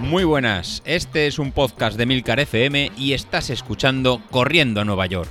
Muy buenas, este es un podcast de Milcar FM y estás escuchando Corriendo a Nueva York.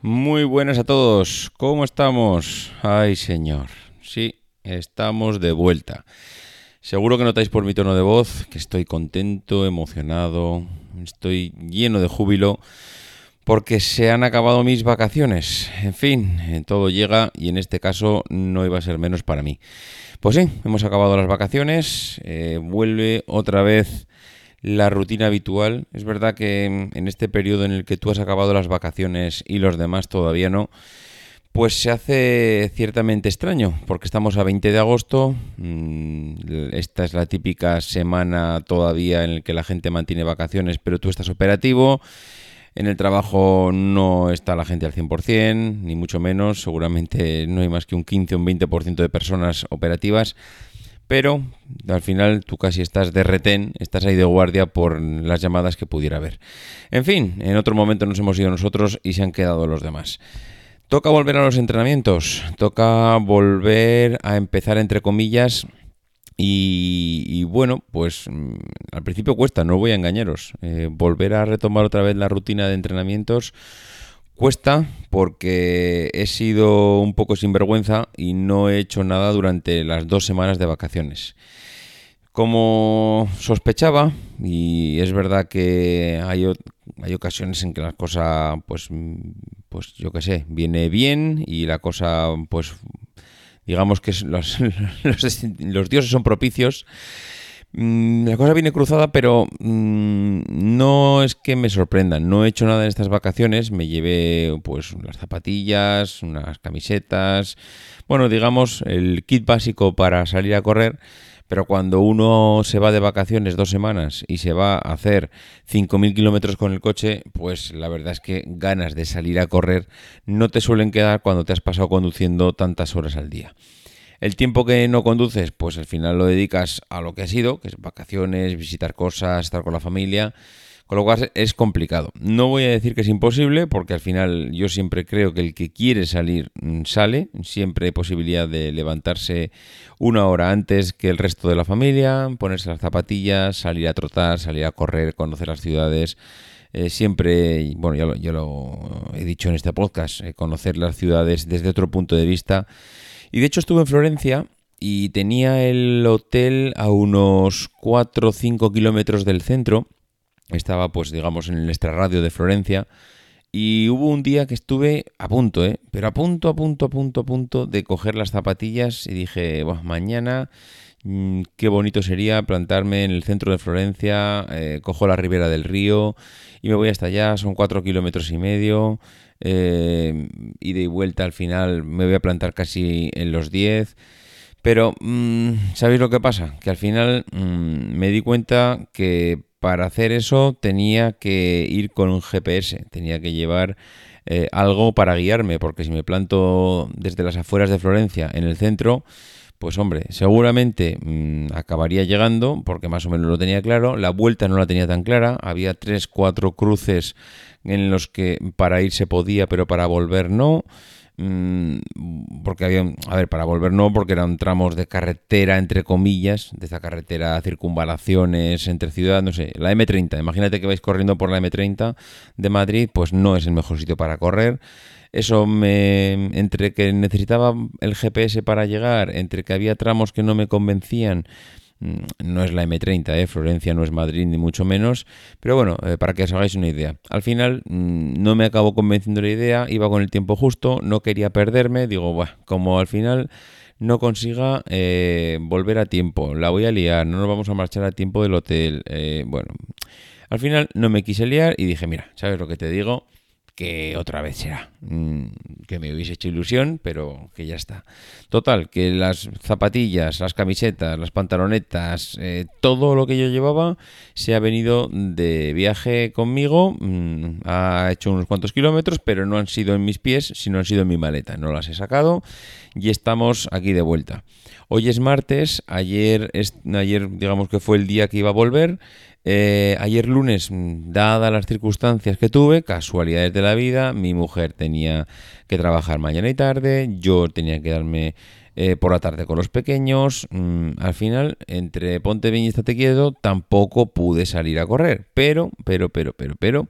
Muy buenas a todos, ¿cómo estamos? Ay señor, sí, estamos de vuelta. Seguro que notáis por mi tono de voz que estoy contento, emocionado, estoy lleno de júbilo porque se han acabado mis vacaciones. En fin, eh, todo llega y en este caso no iba a ser menos para mí. Pues sí, hemos acabado las vacaciones, eh, vuelve otra vez la rutina habitual. Es verdad que en este periodo en el que tú has acabado las vacaciones y los demás todavía no, pues se hace ciertamente extraño, porque estamos a 20 de agosto, mm, esta es la típica semana todavía en la que la gente mantiene vacaciones, pero tú estás operativo en el trabajo no está la gente al 100%, ni mucho menos. Seguramente no hay más que un 15 o un 20% de personas operativas. Pero al final tú casi estás de retén, estás ahí de guardia por las llamadas que pudiera haber. En fin, en otro momento nos hemos ido nosotros y se han quedado los demás. Toca volver a los entrenamientos, toca volver a empezar entre comillas y, bueno, pues mm, al principio cuesta, no voy a engañaros. Eh, volver a retomar otra vez la rutina de entrenamientos cuesta porque he sido un poco sinvergüenza y no he hecho nada durante las dos semanas de vacaciones. Como sospechaba, y es verdad que hay, hay ocasiones en que la cosa, pues, pues yo qué sé, viene bien y la cosa, pues digamos que los, los, dioses son propicios. Mm, la cosa viene cruzada, pero mm, no es que me sorprendan. No he hecho nada en estas vacaciones. Me llevé pues unas zapatillas, unas camisetas. Bueno, digamos, el kit básico para salir a correr pero cuando uno se va de vacaciones dos semanas y se va a hacer 5.000 kilómetros con el coche, pues la verdad es que ganas de salir a correr no te suelen quedar cuando te has pasado conduciendo tantas horas al día. El tiempo que no conduces, pues al final lo dedicas a lo que ha sido, que es vacaciones, visitar cosas, estar con la familia con lo cual es complicado. No voy a decir que es imposible, porque al final yo siempre creo que el que quiere salir mm, sale. Siempre hay posibilidad de levantarse una hora antes que el resto de la familia, ponerse las zapatillas, salir a trotar, salir a correr, conocer las ciudades. Eh, siempre, bueno, ya lo, he dicho en este podcast, eh, conocer las ciudades desde otro punto de vista. Y de hecho estuve en Florencia y tenía el hotel a unos 4 o 5 kilómetros del centro estaba pues digamos en el extrarradio de Florencia y hubo un día que estuve a punto, ¿eh? pero a punto, a punto, a punto, a punto de coger las zapatillas y dije, mañana mm, qué bonito sería plantarme en el centro de Florencia, eh, cojo la ribera del río y me voy hasta allá, son cuatro kilómetros y medio, eh, ida y vuelta al final me voy a plantar casi en los diez. Pero, mm, ¿sabéis lo que pasa? Que al final mm, me di cuenta que para hacer eso tenía que ir con un GPS, tenía que llevar eh, algo para guiarme, porque si me planto desde las afueras de Florencia en el centro, pues hombre, seguramente mm, acabaría llegando, porque más o menos lo tenía claro, la vuelta no la tenía tan clara, había tres, cuatro cruces en los que para ir se podía, pero para volver no. Mm, porque había, a ver, para volver no, porque eran tramos de carretera, entre comillas, de esa carretera, circunvalaciones entre ciudades, no sé, la M30, imagínate que vais corriendo por la M30 de Madrid, pues no es el mejor sitio para correr. Eso me, entre que necesitaba el GPS para llegar, entre que había tramos que no me convencían, no es la M30, ¿eh? Florencia no es Madrid ni mucho menos, pero bueno, eh, para que os hagáis una idea. Al final mm, no me acabó convenciendo la idea, iba con el tiempo justo, no quería perderme, digo, bueno, como al final no consiga eh, volver a tiempo, la voy a liar, no nos vamos a marchar a tiempo del hotel, eh, bueno, al final no me quise liar y dije, mira, ¿sabes lo que te digo? Que otra vez será. Mm, que me hubiese hecho ilusión, pero que ya está. Total, que las zapatillas, las camisetas, las pantalonetas, eh, todo lo que yo llevaba se ha venido de viaje conmigo. Mm, ha hecho unos cuantos kilómetros, pero no han sido en mis pies, sino han sido en mi maleta. No las he sacado y estamos aquí de vuelta. Hoy es martes, ayer, es, ayer digamos que fue el día que iba a volver. Eh, ayer lunes, mm, dadas las circunstancias que tuve, casualidades de la vida, mi mujer tenía que trabajar mañana y tarde, yo tenía que darme eh, por la tarde con los pequeños. Mm, al final, entre Ponte Bien y Estate Quieto, tampoco pude salir a correr. Pero, pero, pero, pero, pero,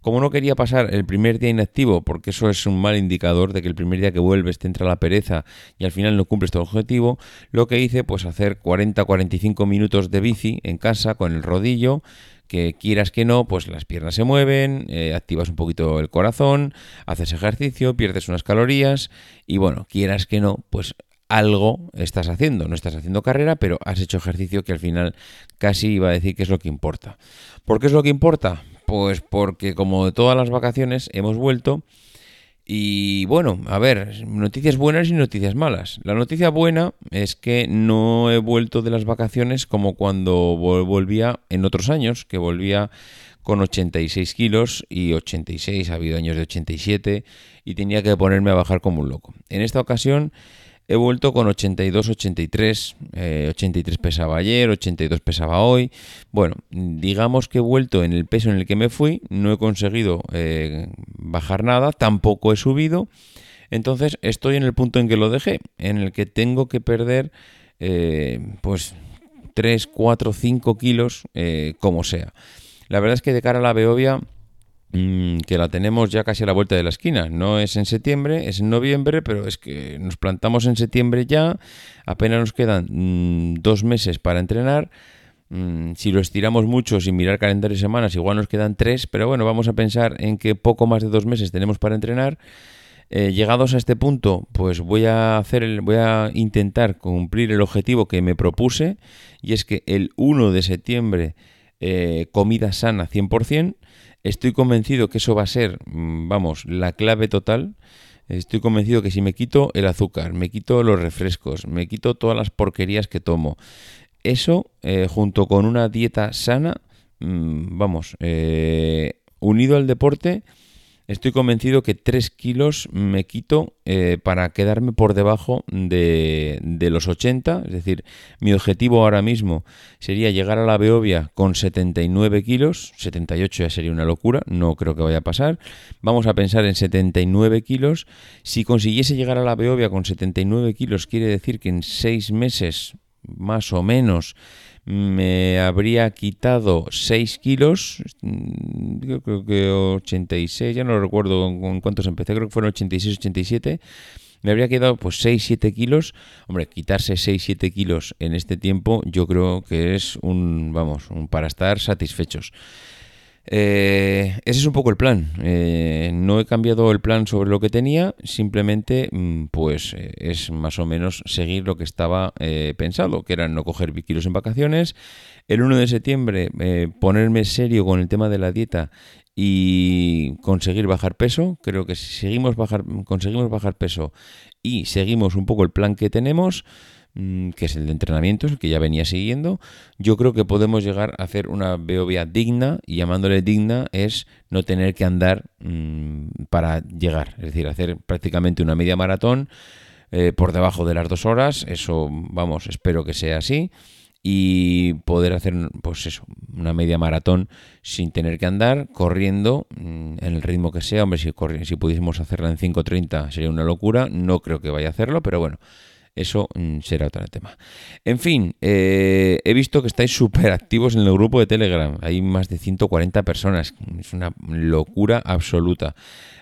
como no quería pasar el primer día inactivo, porque eso es un mal indicador de que el primer día que vuelves te entra la pereza y al final no cumples tu objetivo, lo que hice, pues hacer 40-45 minutos de bici en casa con el rodillo que quieras que no, pues las piernas se mueven, eh, activas un poquito el corazón, haces ejercicio, pierdes unas calorías y bueno, quieras que no, pues algo estás haciendo. No estás haciendo carrera, pero has hecho ejercicio que al final casi iba a decir que es lo que importa. ¿Por qué es lo que importa? Pues porque como de todas las vacaciones hemos vuelto y bueno, a ver, noticias buenas y noticias malas. La noticia buena es que no he vuelto de las vacaciones como cuando volvía en otros años, que volvía con 86 kilos y 86, ha habido años de 87 y tenía que ponerme a bajar como un loco. En esta ocasión He vuelto con 82, 83. 83 pesaba ayer, 82 pesaba hoy. Bueno, digamos que he vuelto en el peso en el que me fui. No he conseguido eh, bajar nada, tampoco he subido. Entonces estoy en el punto en que lo dejé, en el que tengo que perder eh, pues 3, 4, 5 kilos, eh, como sea. La verdad es que de cara a la Beovia que la tenemos ya casi a la vuelta de la esquina. No es en septiembre, es en noviembre, pero es que nos plantamos en septiembre ya, apenas nos quedan mm, dos meses para entrenar. Mm, si lo estiramos mucho sin mirar calendario de semanas, igual nos quedan tres, pero bueno, vamos a pensar en que poco más de dos meses tenemos para entrenar. Eh, llegados a este punto, pues voy a hacer el, voy a intentar cumplir el objetivo que me propuse y es que el 1 de septiembre eh, comida sana 100%. Estoy convencido que eso va a ser, mm, vamos, la clave total. Estoy convencido que si me quito el azúcar, me quito los refrescos, me quito todas las porquerías que tomo, eso eh, junto con una dieta sana, mm, vamos, eh, unido al deporte, Estoy convencido que 3 kilos me quito eh, para quedarme por debajo de, los 80. Es decir, mi objetivo ahora mismo sería llegar a la Beovia con 79 kilos. 78 ya sería una locura, no creo que vaya a pasar. Vamos a pensar en 79 kilos. Si consiguiese llegar a la Beovia con 79 kilos, quiere decir que en 6 meses, más o menos, me habría quitado 6 kilos, mm, yo creo que 86, ya no recuerdo con cuántos empecé, creo que fueron 86, 87, me habría quedado pues 6, 7 kilos. Hombre, quitarse 6, 7 kilos en este tiempo yo creo que es un, vamos, un para estar satisfechos. Eh, ese es un poco el plan. Eh, no he cambiado el plan sobre lo que tenía, simplemente mm, pues eh, es más o menos seguir lo que estaba pensado, que era no coger kilos en vacaciones. El 1 de septiembre ponerme serio con el tema de la dieta y conseguir bajar peso. Creo que si seguimos bajar, conseguimos bajar peso y seguimos un poco el plan que tenemos, que es el de entrenamiento, el que ya venía siguiendo, yo creo que podemos llegar a hacer una Beovia digna, y llamándole digna es no tener que andar mm, para llegar, es decir, hacer prácticamente una media maratón eh, por debajo de las dos horas, eso, vamos, espero que sea así, y poder hacer, pues eso, una media maratón sin tener que andar, corriendo mm, en el ritmo que sea, hombre, si, si pudiésemos hacerla en 5.30 sería una locura, no creo que vaya a hacerlo, pero bueno, eso mm, será otro tema. En fin, eh, he visto que estáis súper activos en el grupo de Telegram. Hay más de 140 personas. Es una locura absoluta.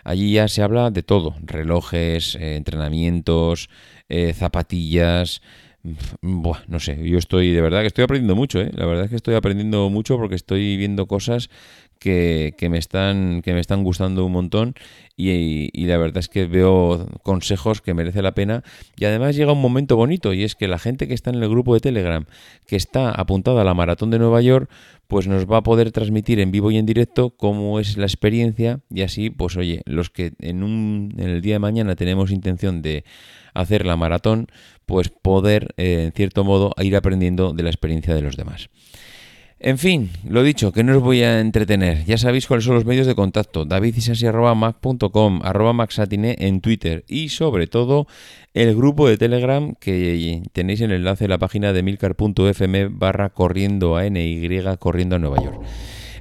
Allí ya se habla de todo. Relojes, eh, entrenamientos, eh, zapatillas. Buah, no sé, yo estoy, de verdad que estoy aprendiendo mucho, La verdad es que estoy aprendiendo mucho porque estoy viendo cosas que, me, están, que me están gustando un montón y, la verdad es que veo consejos que merece la pena y además llega un momento bonito y es que la gente que está en el grupo de Telegram que está apuntada a la maratón de Nueva York pues nos va a poder transmitir en vivo y en directo cómo es la experiencia y así pues oye los que en, un, en el día de mañana tenemos intención de hacer la maratón pues poder eh, en cierto modo ir aprendiendo de la experiencia de los demás. En fin, lo dicho, que no os voy a entretener. Ya sabéis cuáles son los medios de contacto. davidisasi.mac.com, arroba maxatine en Twitter y sobre todo el grupo de Telegram que tenéis en el enlace de la página de milcar.fm barra corriendo a NY corriendo a Nueva York.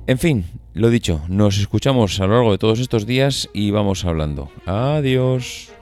En fin, lo dicho, nos escuchamos a lo largo de todos estos días y vamos hablando. Adiós.